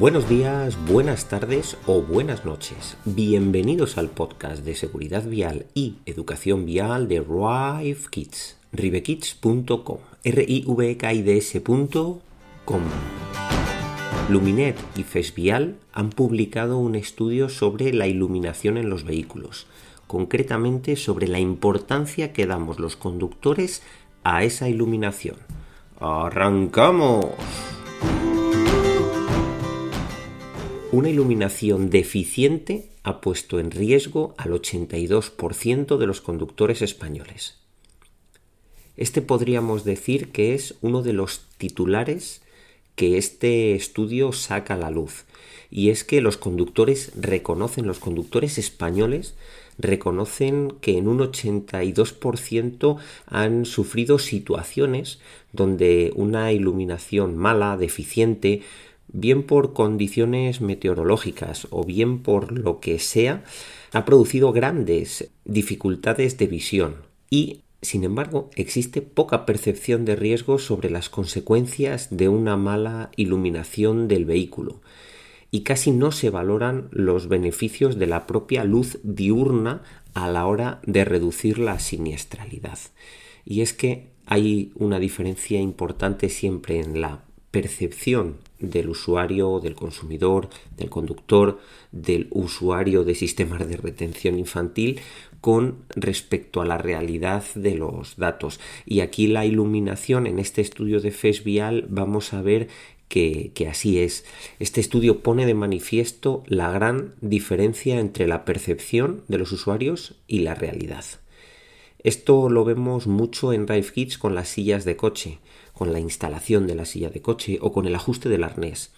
Buenos días, buenas tardes o buenas noches. Bienvenidos al podcast de seguridad vial y educación vial de Rive Kids. rivekids.com r i v k i d s.com Luminet y Fesvial han publicado un estudio sobre la iluminación en los vehículos, concretamente sobre la importancia que damos los conductores a esa iluminación. ¡Arrancamos! Una iluminación deficiente ha puesto en riesgo al 82% de los conductores españoles. Este podríamos decir que es uno de los titulares que este estudio saca a la luz. Y es que los conductores reconocen, los conductores españoles reconocen que en un 82% han sufrido situaciones donde una iluminación mala, deficiente, bien por condiciones meteorológicas o bien por lo que sea, ha producido grandes dificultades de visión y sin embargo, existe poca percepción de riesgo sobre las consecuencias de una mala iluminación del vehículo y casi no se valoran los beneficios de la propia luz diurna a la hora de reducir la siniestralidad. Y es que hay una diferencia importante siempre en la percepción del usuario, del consumidor, del conductor, del usuario de sistemas de retención infantil con respecto a la realidad de los datos. Y aquí la iluminación en este estudio de FESVIAL vamos a ver que, que, así es. Este estudio pone de manifiesto la gran diferencia entre la percepción de los usuarios y la realidad. Esto lo vemos mucho en Drive Kits con las sillas de coche, con la instalación de la silla de coche o con el ajuste del arnés.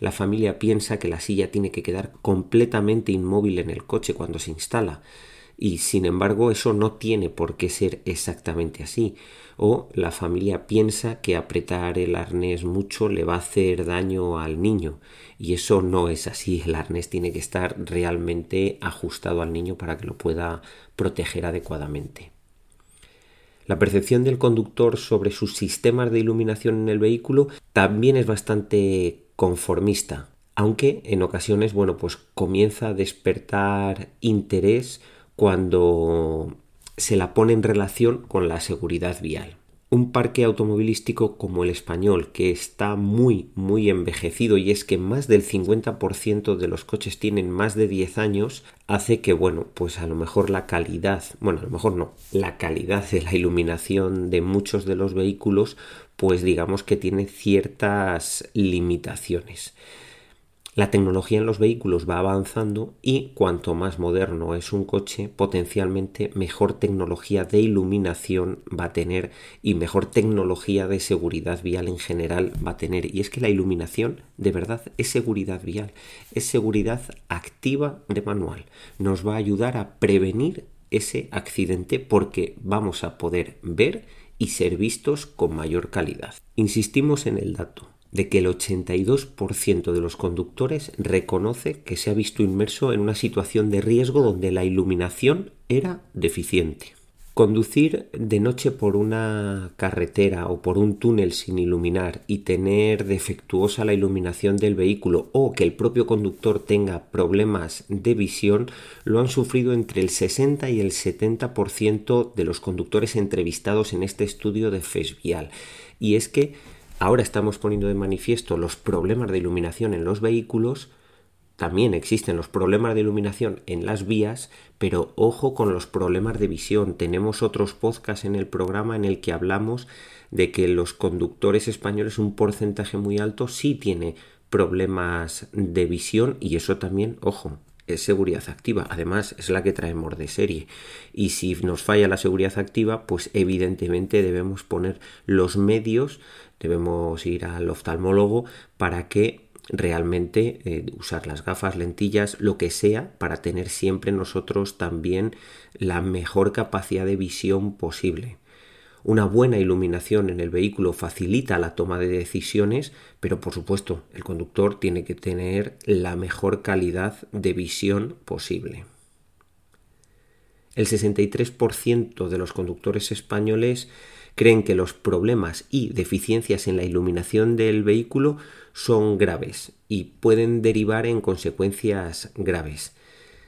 La familia piensa que la silla tiene que quedar completamente inmóvil en el coche cuando se instala, y sin embargo eso no tiene por qué ser exactamente así. O la familia piensa que apretar el arnés mucho le va a hacer daño al niño y eso no es así. El arnés tiene que estar realmente ajustado al niño para que lo pueda proteger adecuadamente. La percepción del conductor sobre sus sistemas de iluminación en el vehículo también es bastante conformista, aunque en ocasiones, bueno, pues comienza a despertar interés cuando se la pone en relación con la seguridad vial un parque automovilístico como el español, que está muy, muy envejecido y es que más del 50% de los coches tienen más de 10 años, hace que, bueno, pues a lo mejor la calidad, bueno, a lo mejor no, la calidad de la iluminación de muchos de los vehículos, pues digamos que tiene ciertas limitaciones. La tecnología en los vehículos va avanzando y cuanto más moderno es un coche, potencialmente mejor tecnología de iluminación va a tener y mejor tecnología de seguridad vial en general va a tener. Y es que la iluminación de verdad es seguridad vial, es seguridad activa de manual. Nos va a ayudar a prevenir ese accidente porque vamos a poder ver y ser vistos con mayor calidad. Insistimos en el dato de que el 82% de los conductores reconoce que se ha visto inmerso en una situación de riesgo donde la iluminación era deficiente. Conducir de noche por una carretera o por un túnel sin iluminar y tener defectuosa la iluminación del vehículo o que el propio conductor tenga problemas de visión lo han sufrido entre el 60 y el 70% de los conductores entrevistados en este estudio de FESVIAL. Y es que ahora estamos poniendo de manifiesto los problemas de iluminación en los vehículos, también existen los problemas de iluminación en las vías, pero ojo con los problemas de visión. Tenemos otros podcasts en el programa en el que hablamos de que los conductores españoles un porcentaje muy alto sí tiene problemas de visión y eso también, ojo, es seguridad activa. Además, es la que traemos de serie. Y si nos falla la seguridad activa, pues evidentemente debemos poner los medios, debemos ir al oftalmólogo para que realmente eh, usar las gafas, lentillas, lo que sea, para tener siempre nosotros también la mejor capacidad de visión posible. Una buena iluminación en el vehículo facilita la toma de decisiones, pero por supuesto el conductor tiene que tener la mejor calidad de visión posible. El 63% de los conductores españoles creen que los problemas y deficiencias en la iluminación del vehículo son graves y pueden derivar en consecuencias graves.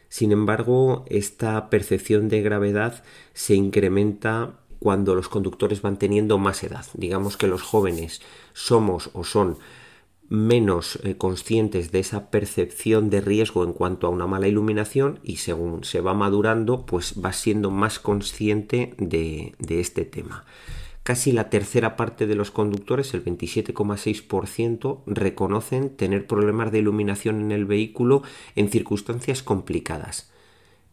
Sin embargo, esta percepción de gravedad se incrementa cuando los conductores van teniendo más edad. Digamos que los jóvenes somos o son menos eh, conscientes de esa percepción de riesgo en cuanto a una mala iluminación y según se va madurando pues va siendo más consciente de, de este tema. Casi la tercera parte de los conductores, el 27,6%, reconocen tener problemas de iluminación en el vehículo en circunstancias complicadas.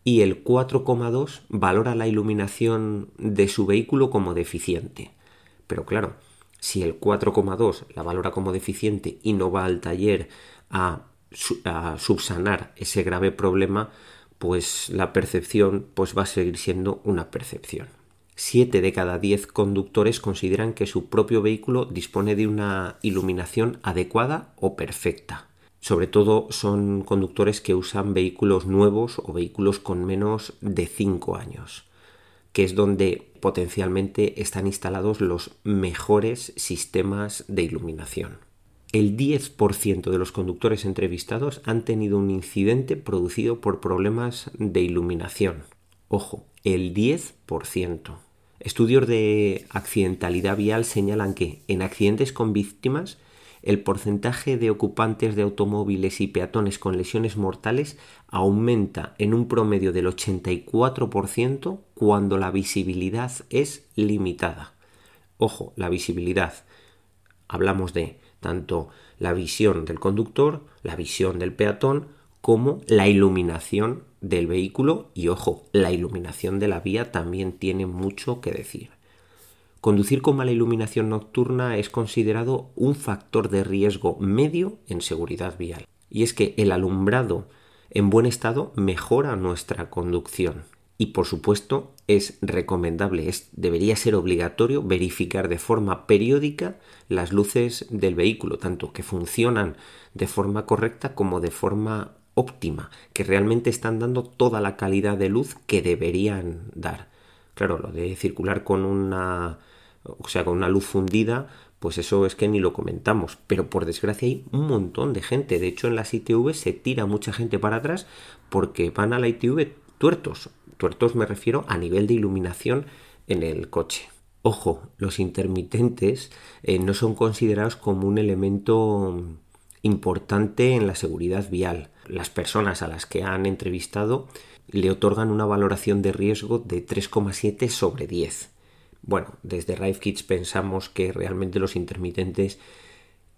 Y el 4,2% valora la iluminación de su vehículo como deficiente. Pero claro, si el 4,2 la valora como deficiente y no va al taller a, subsanar ese grave problema, pues la percepción pues va a seguir siendo una percepción. 7 de cada 10 conductores consideran que su propio vehículo dispone de una iluminación adecuada o perfecta. Sobre todo son conductores que usan vehículos nuevos o vehículos con menos de 5 años que es donde potencialmente están instalados los mejores sistemas de iluminación. El 10% de los conductores entrevistados han tenido un incidente producido por problemas de iluminación. Ojo, el 10%. Estudios de accidentalidad vial señalan que en accidentes con víctimas el porcentaje de ocupantes de automóviles y peatones con lesiones mortales aumenta en un promedio del 84% cuando la visibilidad es limitada. Ojo, la visibilidad. Hablamos de tanto la visión del conductor, la visión del peatón, como la iluminación del vehículo y ojo, la iluminación de la vía también tiene mucho que decir. Conducir con mala iluminación nocturna es considerado un factor de riesgo medio en seguridad vial. Y es que el alumbrado en buen estado mejora nuestra conducción. Y por supuesto es recomendable, es, debería ser obligatorio verificar de forma periódica las luces del vehículo, tanto que funcionan de forma correcta como de forma óptima, que realmente están dando toda la calidad de luz que deberían dar. Claro, lo de circular con una o sea, con una luz fundida, pues eso es que ni lo comentamos. Pero por desgracia hay un montón de gente. De hecho, en las ITV se tira mucha gente para atrás porque van a la ITV tuertos. Tuertos me refiero a nivel de iluminación en el coche. Ojo, los intermitentes eh, no son considerados como un elemento importante en la seguridad vial. Las personas a las que han entrevistado le otorgan una valoración de riesgo de 3,7 sobre 10. Bueno, desde Rive Kids pensamos que realmente los intermitentes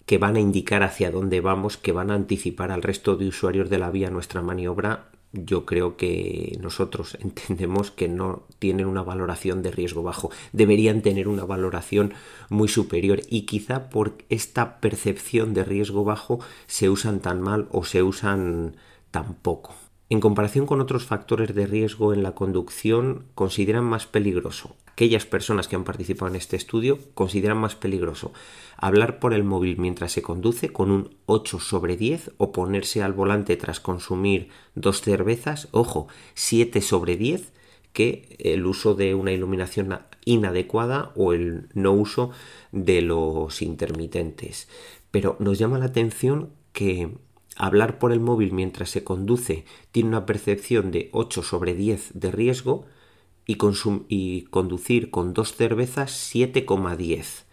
que van a indicar hacia dónde vamos, que van a anticipar al resto de usuarios de la vía nuestra maniobra, yo creo que nosotros entendemos que no tienen una valoración de riesgo bajo, deberían tener una valoración muy superior y quizá por esta percepción de riesgo bajo se usan tan mal o se usan tan poco. En comparación con otros factores de riesgo en la conducción, consideran más peligroso aquellas personas que han participado en este estudio consideran más peligroso hablar por el móvil mientras se conduce con un 8 sobre 10 o ponerse al volante tras consumir dos cervezas, ojo, 7 sobre 10 que el uso de una iluminación inadecuada o el no uso de los intermitentes. Pero nos llama la atención que hablar por el móvil mientras se conduce tiene una percepción de 8 sobre 10 de riesgo, y, conducir con dos cervezas 7,10.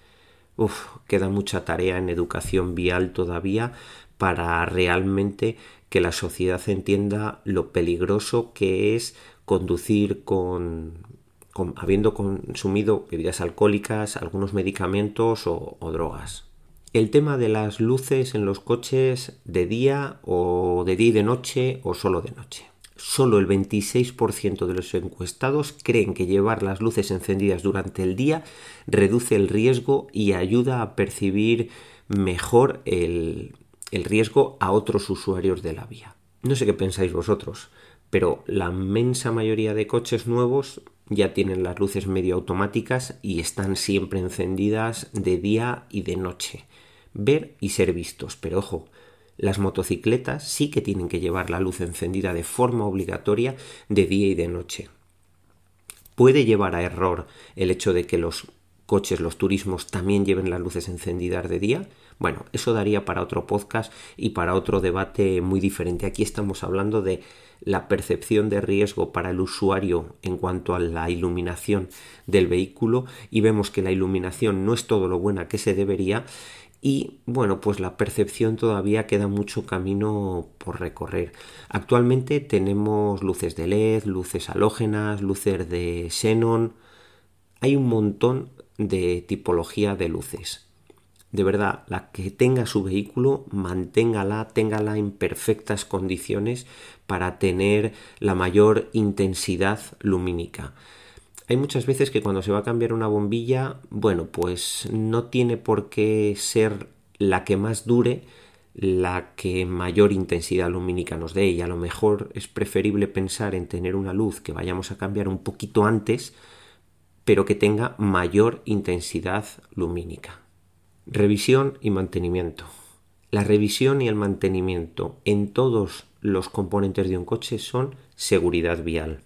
Uf, queda mucha tarea en educación vial todavía para realmente que la sociedad entienda lo peligroso que es conducir con, habiendo consumido bebidas alcohólicas, algunos medicamentos o drogas. El tema de las luces en los coches de día o de día y de noche o solo de noche solo el 26% de los encuestados creen que llevar las luces encendidas durante el día reduce el riesgo y ayuda a percibir mejor el, riesgo a otros usuarios de la vía. No sé qué pensáis vosotros, pero la inmensa mayoría de coches nuevos ya tienen las luces medio automáticas y están siempre encendidas de día y de noche. Ver y ser vistos, pero ojo, las motocicletas sí que tienen que llevar la luz encendida de forma obligatoria de día y de noche. Puede llevar a error el hecho de que los coches, los turismos también lleven las luces encendidas de día? Bueno, eso daría para otro podcast y para otro debate muy diferente. Aquí estamos hablando de la percepción de riesgo para el usuario en cuanto a la iluminación del vehículo y vemos que la iluminación no es todo lo buena que se debería y bueno, pues la percepción todavía queda mucho camino por recorrer. Actualmente tenemos luces de LED, luces halógenas, luces de xenon. Hay un montón de tipología de luces. De verdad, la que tenga su vehículo, manténgala, téngala en perfectas condiciones para tener la mayor intensidad lumínica. Hay muchas veces que cuando se va a cambiar una bombilla, bueno, pues no tiene por qué ser la que más dure la que mayor intensidad lumínica nos dé y a lo mejor es preferible pensar en tener una luz que vayamos a cambiar un poquito antes pero que tenga mayor intensidad lumínica. Revisión y mantenimiento. La revisión y el mantenimiento en todos los componentes de un coche son seguridad vial.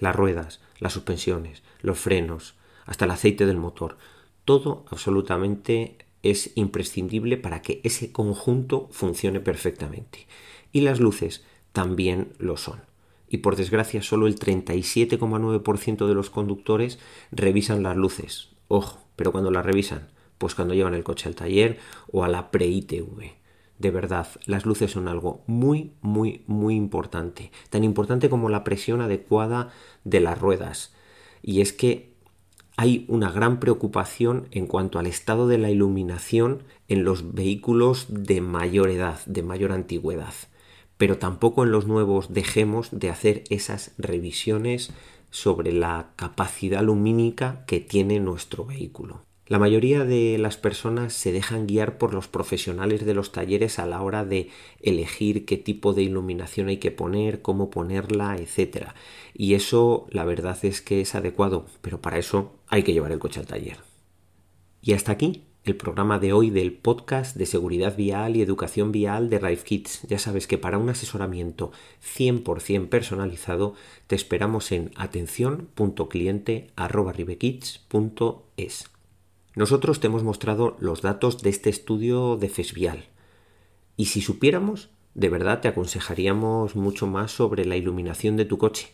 Las ruedas, las suspensiones, los frenos, hasta el aceite del motor. Todo absolutamente es imprescindible para que ese conjunto funcione perfectamente. Y las luces también lo son. Y por desgracia solo el 37,9% de los conductores revisan las luces. Ojo, pero cuando las revisan, pues cuando llevan el coche al taller o a la pre-ITV. De verdad, las luces son algo muy, muy, muy importante. Tan importante como la presión adecuada de las ruedas. Y es que hay una gran preocupación en cuanto al estado de la iluminación en los vehículos de mayor edad, de mayor antigüedad. Pero tampoco en los nuevos dejemos de hacer esas revisiones sobre la capacidad lumínica que tiene nuestro vehículo. La mayoría de las personas se dejan guiar por los profesionales de los talleres a la hora de elegir qué tipo de iluminación hay que poner, cómo ponerla, etc. Y eso la verdad es que es adecuado, pero para eso hay que llevar el coche al taller. Y hasta aquí el programa de hoy del podcast de seguridad vial y educación vial de Rive Kids. Ya sabes que para un asesoramiento 100% personalizado te esperamos en atención.cliente@rivekids.es. Nosotros te hemos mostrado los datos de este estudio de FESVIAL. Y si supiéramos, de verdad te aconsejaríamos mucho más sobre la iluminación de tu coche.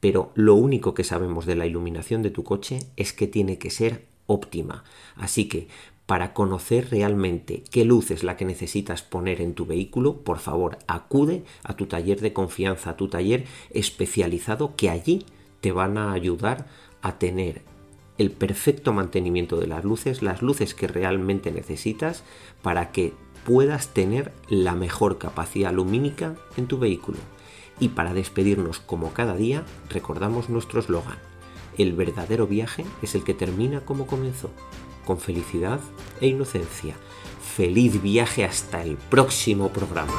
Pero lo único que sabemos de la iluminación de tu coche es que tiene que ser óptima. Así que, para conocer realmente qué luz es la que necesitas poner en tu vehículo, por favor, acude a tu taller de confianza, a tu taller especializado que allí te van a ayudar a tener el perfecto mantenimiento de las luces, las luces que realmente necesitas para que puedas tener la mejor capacidad lumínica en tu vehículo. Y para despedirnos como cada día, recordamos nuestro eslogan. El verdadero viaje es el que termina como comenzó, con felicidad e inocencia. Feliz viaje hasta el próximo programa.